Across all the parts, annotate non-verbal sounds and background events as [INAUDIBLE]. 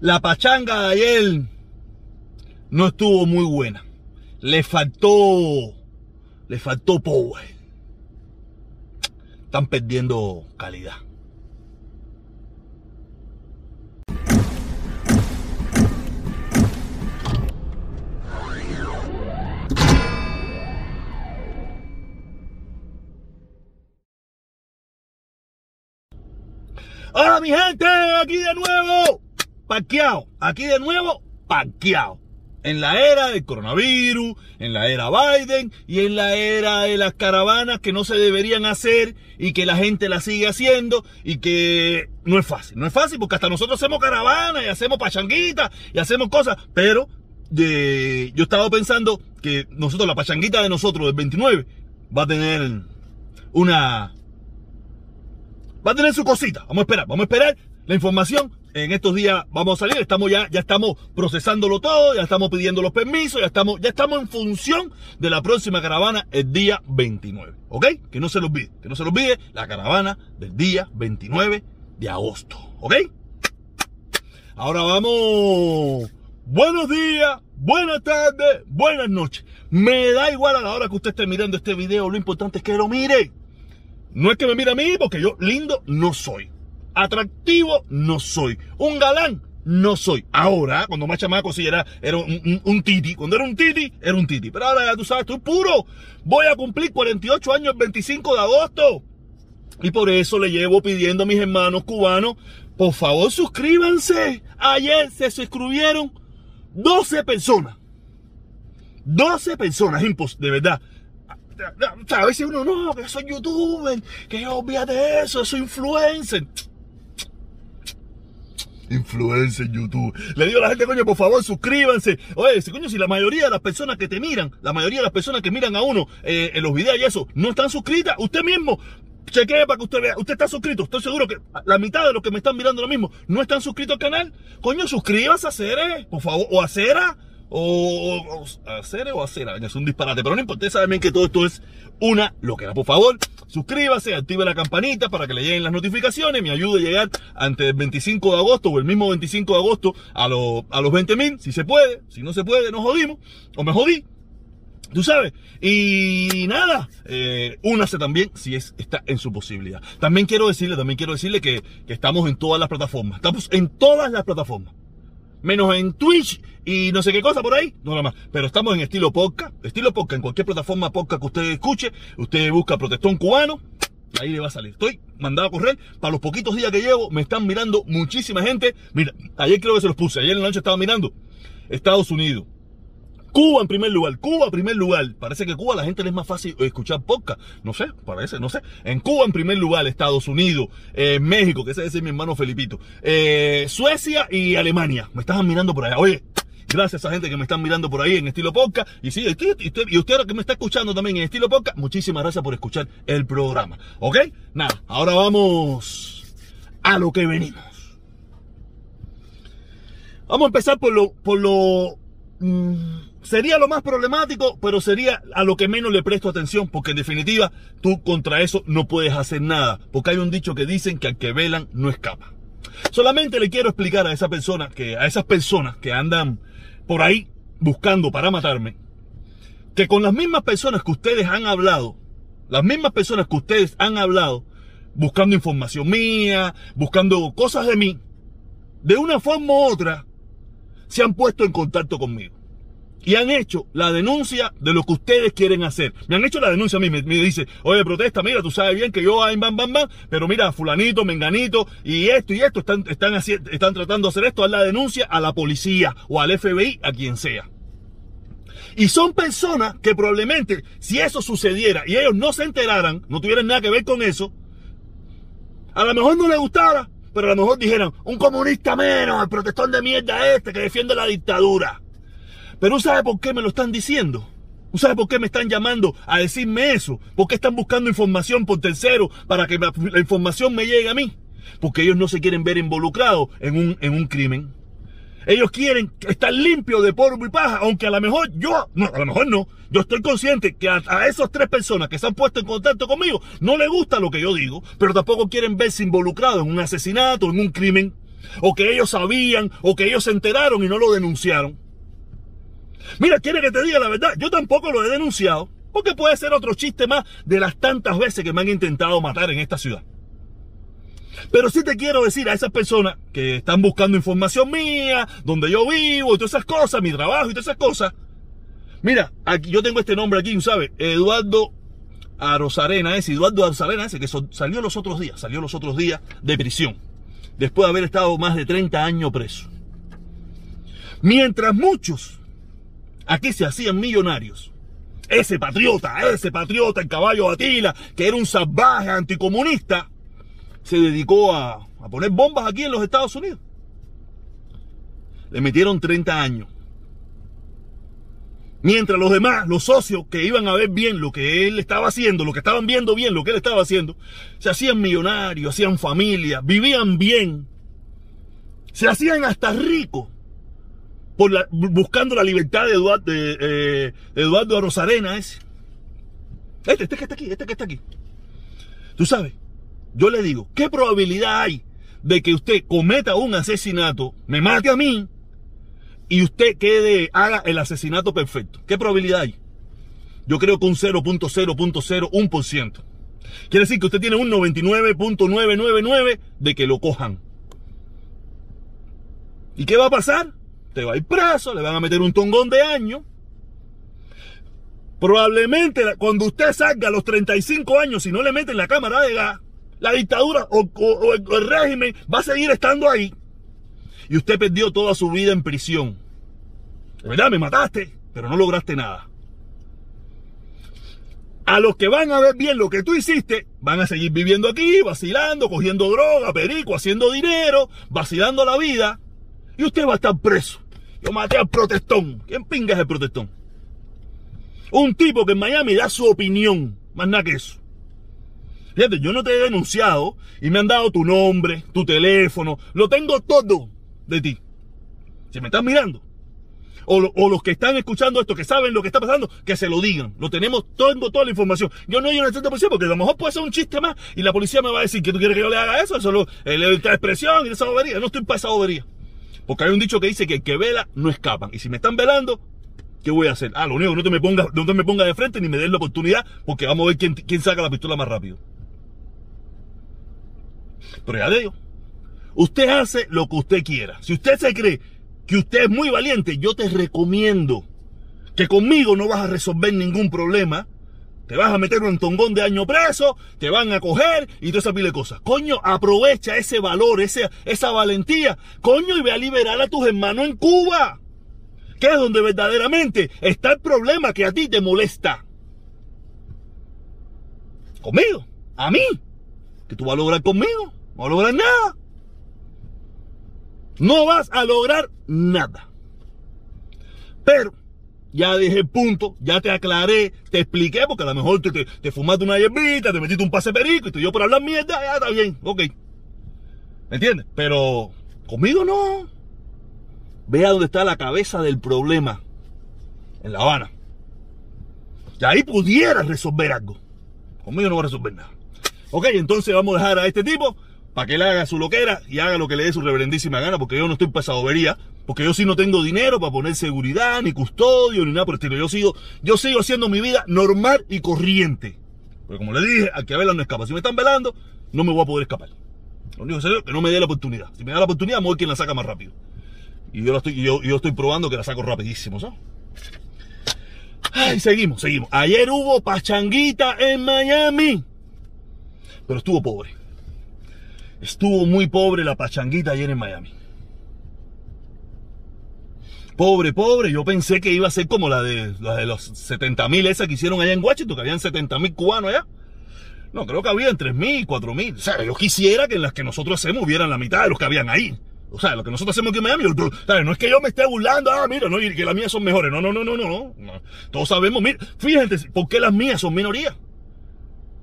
La pachanga de ayer no estuvo muy buena. Le faltó. Le faltó power. Están perdiendo calidad. Hola mi gente, aquí de nuevo, parqueado, aquí de nuevo, parqueado. En la era del coronavirus, en la era Biden y en la era de las caravanas que no se deberían hacer y que la gente las sigue haciendo y que no es fácil. No es fácil porque hasta nosotros hacemos caravanas y hacemos pachanguitas y hacemos cosas, pero de, yo estaba pensando que nosotros, la pachanguita de nosotros del 29 va a tener una va a tener su cosita. Vamos a esperar, vamos a esperar la información. En estos días vamos a salir, estamos ya, ya estamos procesándolo todo, ya estamos pidiendo los permisos, ya estamos, ya estamos en función de la próxima caravana el día 29. ¿Ok? Que no se lo olvide, que no se lo olvide la caravana del día 29 de agosto. ¿Ok? Ahora vamos. Buenos días, buenas tardes, buenas noches. Me da igual a la hora que usted esté mirando este video, lo importante es que lo mire. No es que me mire a mí, porque yo lindo no soy. Atractivo no soy. Un galán no soy. Ahora, cuando más chamaco sí era, un, titi. Cuando era un titi, era un titi. Pero ahora ya tú sabes, estoy puro. Voy a cumplir 48 años el 25 de agosto. Y por eso le llevo pidiendo a mis hermanos cubanos, por favor suscríbanse. Ayer se suscribieron 12 personas. 12 personas, de verdad a veces uno, no, que soy youtuber, que yo olvídate eso, soy influencer. Influencer YouTube. Le digo a la gente, coño, por favor, suscríbanse. Oye, si, coño, si la mayoría de las personas que te miran, la mayoría de las personas que miran a uno eh, en los videos y eso, no están suscritas, usted mismo chequee para que usted vea. Usted está suscrito. Estoy seguro que la mitad de los que me están mirando lo mismo no están suscritos al canal. Coño, suscríbase a Cere, por favor, o a Cera o, hacer o hacer, es un disparate, pero no importa, saben bien que todo esto es una loquera. Por favor, suscríbase, active la campanita para que le lleguen las notificaciones, me ayude a llegar antes del 25 de agosto o el mismo 25 de agosto a, los a los 20 mil, si se puede, si no se puede, nos jodimos, o me jodí. Tú sabes, y nada, eh, únase también si es, está en su posibilidad. También quiero decirle, también quiero decirle que, que estamos en todas las plataformas. Estamos en todas las plataformas menos en Twitch y no sé qué cosa por ahí, no nada más. Pero estamos en estilo podcast, estilo podcast, en cualquier plataforma podcast que usted escuche, usted busca protestón cubano, ahí le va a salir. Estoy mandado a correr, para los poquitos días que llevo, me están mirando muchísima gente. Mira, ayer creo que se los puse, ayer en la noche estaba mirando Estados Unidos, Cuba en primer lugar, Cuba en primer lugar. Parece que Cuba a la gente le es más fácil escuchar podcast. No sé, parece, no sé. En Cuba en primer lugar, Estados Unidos, eh, México, que ese es mi hermano Felipito, eh, Suecia y Alemania. Me están mirando por allá. Oye, gracias a gente que me están mirando por ahí en estilo podcast. Y sí, y usted, y usted ahora que me está escuchando también en estilo podcast, muchísimas gracias por escuchar el programa. ¿Ok? Nada, ahora vamos a lo que venimos. Vamos a empezar por lo, por lo, mm, Sería lo más problemático, pero sería a lo que menos le presto atención, porque en definitiva tú contra eso no puedes hacer nada, porque hay un dicho que dicen que al que velan no escapa. Solamente le quiero explicar a esa persona, que a esas personas que andan por ahí buscando para matarme, que con las mismas personas que ustedes han hablado, las mismas personas que ustedes han hablado, buscando información mía, buscando cosas de mí, de una forma u otra, se han puesto en contacto conmigo y han hecho la denuncia de lo que ustedes quieren hacer. Me han hecho la denuncia a mí, me, dice, oye, protesta, mira, tú sabes bien que yo hay bam, bam, bam, pero mira, fulanito, menganito, y esto y esto, están, están, están tratando de hacer esto, a la denuncia a la policía o al FBI, a quien sea. Y son personas que probablemente, si eso sucediera y ellos no se enteraran, no tuvieran nada que ver con eso, a lo mejor no les gustara, pero a lo mejor dijeran, un comunista menos, el protestón de mierda este que defiende la dictadura. Pero ¿sabe por qué me lo están diciendo? ¿Sabe por qué me están llamando a decirme eso? ¿Por qué están buscando información por tercero para que la, información me llegue a mí? Porque ellos no se quieren ver involucrados en un, en un crimen. Ellos quieren estar limpios de polvo y paja, aunque a lo mejor yo, no, a lo mejor no, yo estoy consciente que a, a esas tres personas que se han puesto en contacto conmigo no les gusta lo que yo digo, pero tampoco quieren verse involucrados en un asesinato, en un crimen. o que ellos sabían, o que ellos se enteraron y no lo denunciaron. Mira, quiere que te diga la verdad, yo tampoco lo he denunciado, porque puede ser otro chiste más de las tantas veces que me han intentado matar en esta ciudad. Pero sí te quiero decir a esas personas que están buscando información mía, donde yo vivo y todas esas cosas, mi trabajo y todas esas cosas. Mira, aquí yo tengo este nombre aquí, ¿sabes? Eduardo Arosarena, ese Eduardo Arosarena, ese que salió los otros días, salió los otros días de prisión, después de haber estado más de 30 años preso. Mientras muchos aquí se hacían millonarios, ese patriota, ese patriota, el caballo Atila, que era un salvaje anticomunista, se dedicó a, poner bombas aquí en los Estados Unidos. Le metieron 30 años. Mientras los demás, los socios que iban a ver bien lo que él estaba haciendo, lo que estaban viendo bien lo que él estaba haciendo, se hacían millonarios, hacían familia, vivían bien, se hacían hasta ricos buscando la libertad de Eduardo, de, eh, Rosarena. Este, este que está aquí, este que está aquí. Tú sabes, yo le digo, ¿qué probabilidad hay de que usted cometa un asesinato, me mate a mí y usted quede, haga el asesinato perfecto? ¿Qué probabilidad hay? Yo creo que un 0.0.01%. Quiere decir que usted tiene un 99.999 de que lo cojan. ¿Y qué va a pasar? Te va a ir preso, le van a meter un tongón de años. Probablemente cuando usted salga a los 35 años, y no le meten la cámara de gas, la dictadura o, el régimen va a seguir estando ahí. Y usted perdió toda su vida en prisión. Verdad, me mataste, pero no lograste nada. A los que van a ver bien lo que tú hiciste, van a seguir viviendo aquí, vacilando, cogiendo droga, perico, haciendo dinero, vacilando la vida. Y usted va a estar preso. Yo maté al protestón. ¿Quién pinga es el protestón? Un tipo que en Miami da su opinión. Más nada que eso. Fíjate, yo no te he denunciado y me han dado tu nombre, tu teléfono, lo tengo todo de ti. Si me están mirando. O, los que están escuchando esto, que saben lo que está pasando, que se lo digan. Lo tenemos, tengo toda la información. Yo no una cierta policía porque a lo mejor puede ser un chiste más y la policía me va a decir que tú quieres que yo le haga eso, eso es la expresión y esa bobería. No estoy para esa bobería. Porque hay un dicho que dice que el que vela no escapan. Y si me están velando, ¿qué voy a hacer? Ah, lo único no te me no te me ponga de frente ni me des la oportunidad porque vamos a ver quién, quién saca la pistola más rápido. Pero ya digo, usted hace lo que usted quiera. Si usted se cree que usted es muy valiente, yo te recomiendo que conmigo no vas a resolver ningún problema. Te vas a meter un tongón de año preso, te van a coger y toda esa pila de cosas. Coño, aprovecha ese valor, ese, esa valentía. Coño, y ve a liberar a tus hermanos en Cuba. Que es donde verdaderamente está el problema que a ti te molesta. Conmigo, a mí. ¿Qué tú vas a lograr conmigo? No vas a lograr nada. No vas a lograr nada. Pero ya dije el punto, ya te aclaré, te expliqué, porque a lo mejor te, te, fumaste una hierbita, te metiste un pase perico y te dio por hablar mierda, ya está bien, ok. ¿Me entiendes? Pero conmigo no. Vea dónde está la cabeza del problema. En La Habana. Y ahí pudiera resolver algo. Conmigo no va a resolver nada. Ok, entonces vamos a dejar a este tipo para que él haga su loquera y haga lo que le dé su reverendísima gana, porque yo no estoy para esa bobería, porque yo sí no tengo dinero para poner seguridad, ni custodio, ni nada por el estilo. Yo sigo, yo sigo haciendo mi vida normal y corriente. Pero como le dije, al que vela no escapa. Si me están velando, no me voy a poder escapar. Lo único que sé es que no me dé la oportunidad. Si me da la oportunidad, me voy quien la saca más rápido. Y yo, lo estoy, yo, yo estoy probando que la saco rapidísimo, ¿sabes? Ay, seguimos, seguimos. Ayer hubo pachanguita en Miami pero estuvo pobre. Estuvo muy pobre la pachanguita ayer en Miami. Pobre, pobre. Yo pensé que iba a ser como la de, la de los 70 mil esa que hicieron allá en Washington, que habían 70 mil cubanos allá. No, creo que habían 3 mil, 4 mil. O sea, yo quisiera que en las que nosotros hacemos hubieran la mitad de los que habían ahí. O sea, lo que nosotros hacemos aquí en Miami, no es que yo me esté burlando, ah, mira, no, y que las mías son mejores. No, no, no, no, no, no. Todos sabemos, mira, fíjense, ¿por qué las mías son minorías?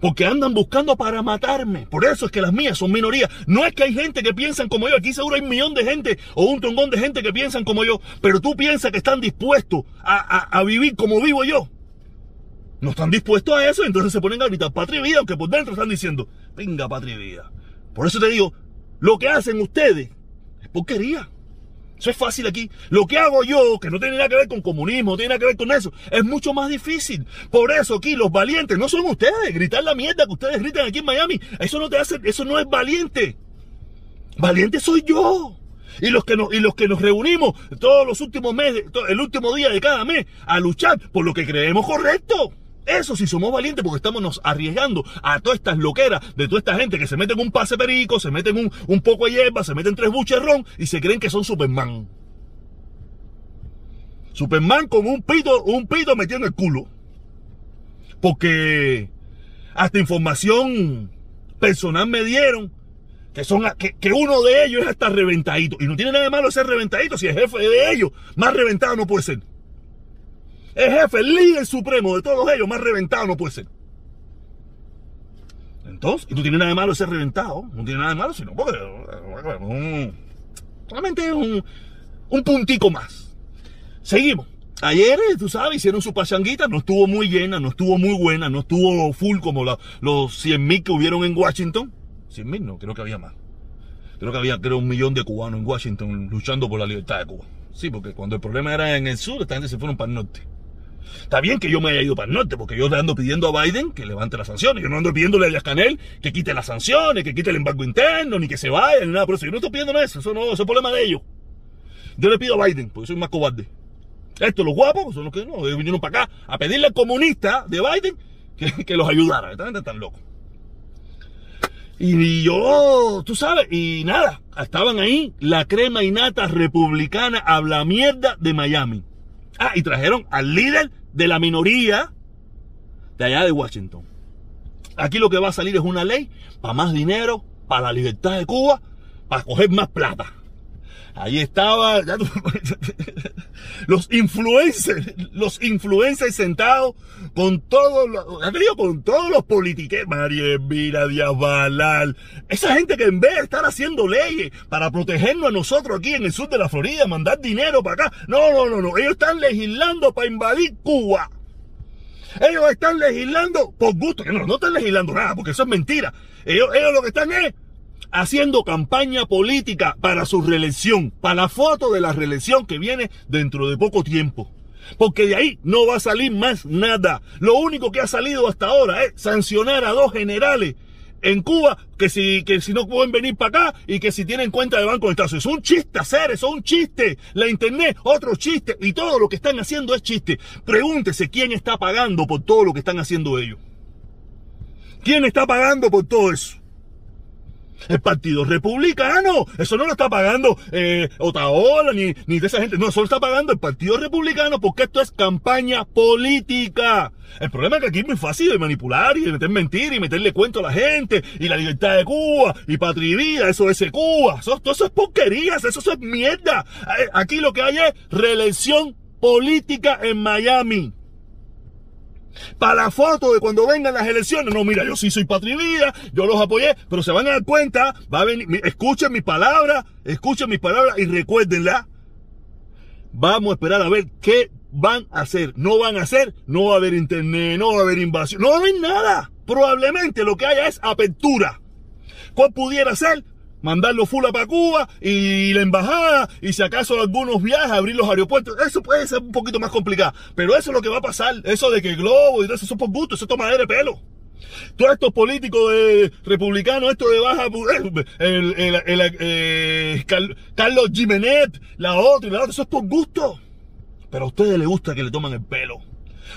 Porque andan buscando para matarme. Por eso es que las mías son minoría. No es que hay gente que piensan como yo. Aquí seguro hay un millón de gente o un tongón de gente que piensan como yo. Pero tú piensas que están dispuestos a, vivir como vivo yo. No están dispuestos a eso. Entonces se ponen a gritar patria y vida. Aunque por dentro están diciendo, venga patria y vida. Por eso te digo, lo que hacen ustedes Porquería. Eso es fácil aquí. Lo que hago yo, que no tiene nada que ver con comunismo, no tiene nada que ver con eso, es mucho más difícil. Por eso aquí los valientes no son ustedes. Gritar la mierda que ustedes gritan aquí en Miami, eso no te hace, eso no es valiente. Valiente soy yo. Y los que nos, y los que nos reunimos todos los últimos meses, el último día de cada mes, a luchar por lo que creemos correcto. Eso sí somos valientes porque estamos arriesgando a todas estas loqueras de toda esta gente que se meten un pase perico, se meten un, un poco de hierba, se meten tres buches ron y se creen que son Superman. Superman con un pito, un pito metido el culo. Porque hasta información personal me dieron que son que, que, uno de ellos es hasta reventadito. Y no tiene nada de malo ser reventadito si el jefe de ellos más reventado no puede ser. El jefe, el líder supremo de todos ellos, más reventado no puede ser. Entonces, y no tiene nada de malo ser reventado, no tiene nada de malo, sino porque solamente es un, un puntico más. Seguimos. Ayer, tú sabes, hicieron su pachanguita, no estuvo muy llena, no estuvo muy buena, no estuvo full como los 100 mil que hubieron en Washington. 100 mil no, creo que había más. Creo que había creo, un millón de cubanos en Washington luchando por la libertad de Cuba. Sí, porque cuando el problema era en el sur, esta gente se fueron para el norte. Está bien que yo me haya ido para el norte, porque yo le ando pidiendo a Biden que levante las sanciones. Yo no ando pidiéndole a Canel que quite las sanciones, que quite el embargo interno, ni que se vaya, ni nada por eso. Yo no estoy pidiendo eso, eso no, eso es problema de ellos. Yo le pido a Biden, porque soy más cobarde. Estos, los guapos, son los que no, vinieron para acá a pedirle al comunista de Biden que, que los ayudara. Esta gente. Y yo, tú sabes, y nada, estaban ahí la crema y nata republicana habla mierda de Miami. Ah, y trajeron al líder de la minoría de allá de Washington. Aquí lo que va a salir es una ley para más dinero, para la libertad de Cuba, para coger más plata. Ahí estaba los influencers, los influencers sentados con todos los, con todos los politiques, María Elvira, Díaz Balal, esa gente que en vez de estar haciendo leyes para protegernos a nosotros aquí en el sur de la Florida, mandar dinero para acá, no, no, no, no, ellos están legislando para invadir Cuba. Ellos están legislando por gusto, no, no están legislando nada, porque eso es mentira. Ellos, ellos lo que están es haciendo campaña política para su reelección, para la foto de la reelección que viene dentro de poco tiempo. Porque de ahí no va a salir más nada. Lo único que ha salido hasta ahora es sancionar a dos generales en Cuba que si, que si no pueden venir para acá y que si tienen cuenta de banco en Estados Unidos. Es un chiste hacer eso, un chiste. La internet, otro chiste. Y todo lo que están haciendo es chiste. Pregúntese quién está pagando por todo lo que están haciendo ellos. ¿Quién está pagando por todo eso? El Partido Republicano. Eso no lo está pagando eh, Otaola ni, ni de esa gente. No, eso lo está pagando el Partido Republicano porque esto es campaña política. El problema es que aquí es muy fácil de manipular y de meter mentiras y meterle cuento a la gente y la libertad de Cuba y patria eso es Cuba. Eso, todo eso es porquerías, eso, eso es mierda. Eh, aquí lo que hay es reelección política en Miami para la foto de cuando vengan las elecciones. No, mira, yo sí soy patrivida, yo los apoyé, pero se van a dar cuenta, va a venir, escuchen mi palabra, escuchen mis palabras y recuérdenla. Vamos a esperar a ver qué van a hacer. No van a hacer, no va a haber internet, no va a haber invasión, no va a haber nada. Probablemente lo que haya es apertura. ¿Cuál pudiera ser? Mandarlo full para Cuba y la embajada y si acaso algunos viajes, abrir los aeropuertos. Eso puede ser un poquito más complicado. Pero eso es lo que va a pasar. Eso de que el globo y todo eso, eso es por gusto, eso toma de pelo. Todos estos políticos republicanos, esto de baja, eh, el, el, eh, Carlos Jiménez, la otra y la otra, eso es por gusto. Pero a ustedes les gusta que le toman el pelo.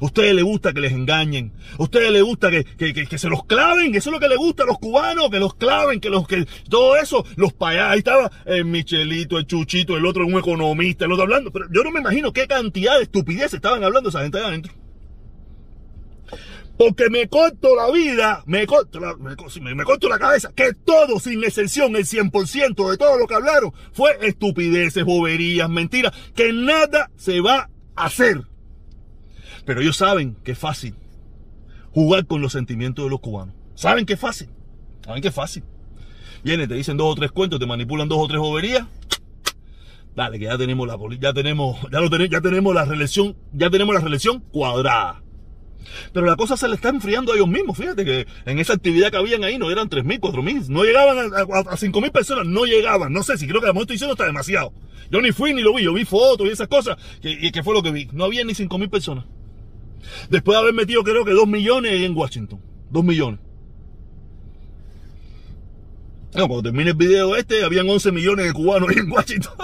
A ustedes les gusta que les engañen. A ustedes les gusta que, que, se los claven. Eso es lo que les gusta a los cubanos, que los claven, que los que todo eso, los payas. Ahí estaba el Michelito, el Chuchito, el otro un economista, el otro hablando. Pero yo no me imagino qué cantidad de estupidez estaban hablando esa gente ahí adentro. Porque me corto la vida, me corto la, me corto la cabeza, que todo, sin excepción, el 100% de todo lo que hablaron fue estupideces, boberías, mentiras, que nada se va a hacer. Pero ellos saben que es fácil jugar con los sentimientos de los cubanos. Saben que es fácil. Saben que es fácil. Vienen, te dicen dos o tres cuentos, te manipulan dos o tres boberías. Dale, que ya tenemos la ya tenemos, [LAUGHS] ya lo tenemos, ya tenemos la reelección, ya tenemos la reelección cuadrada. Pero la cosa se le está enfriando a ellos mismos. Fíjate que en esa actividad que habían ahí no eran 3.000, 4.000. No llegaban a, a, a 5.000 personas. No llegaban. No sé si creo que a lo mejor diciendo está demasiado. Yo ni fui ni lo vi. Yo vi fotos y esas cosas. Y que fue lo que vi. No había ni 5.000 personas. Después de haber metido creo que 2 millones en Washington. 2 millones. No, cuando termine el video este, habían 11 millones de cubanos ahí en Washington. [LAUGHS]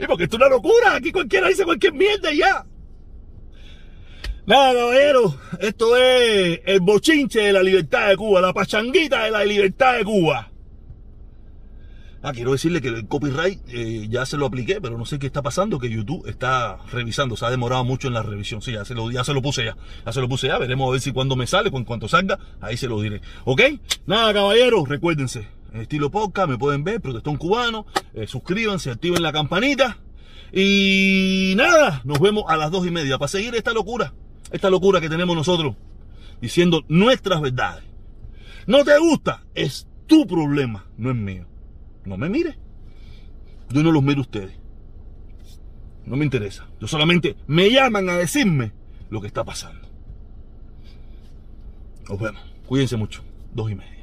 y porque esto es una locura. Aquí cualquiera dice cualquier mierda y ya. Nada, caballero, esto es el bochinche de la libertad de Cuba, la pachanguita de la libertad de Cuba. Ah, quiero decirle que el copyright eh, ya se lo apliqué, pero no sé qué está pasando, que YouTube está revisando, se ha demorado mucho en la revisión. Sí, ya se lo, ya se lo puse ya, ya se lo puse ya, veremos a ver si cuando me sale, con cuanto salga, ahí se lo diré. ¿Ok? Nada, caballeros, recuérdense, en estilo podcast me pueden ver, protestón cubano, eh, suscríbanse, activen la campanita. Y nada, nos vemos a las dos y media para seguir esta locura esta locura que tenemos nosotros diciendo nuestras verdades. No te gusta, es tu problema, no es mío. No me mire. Yo no los miro a ustedes. No me interesa. Yo solamente me llaman a decirme lo que está pasando. Nos vemos. Cuídense mucho. Dos y media.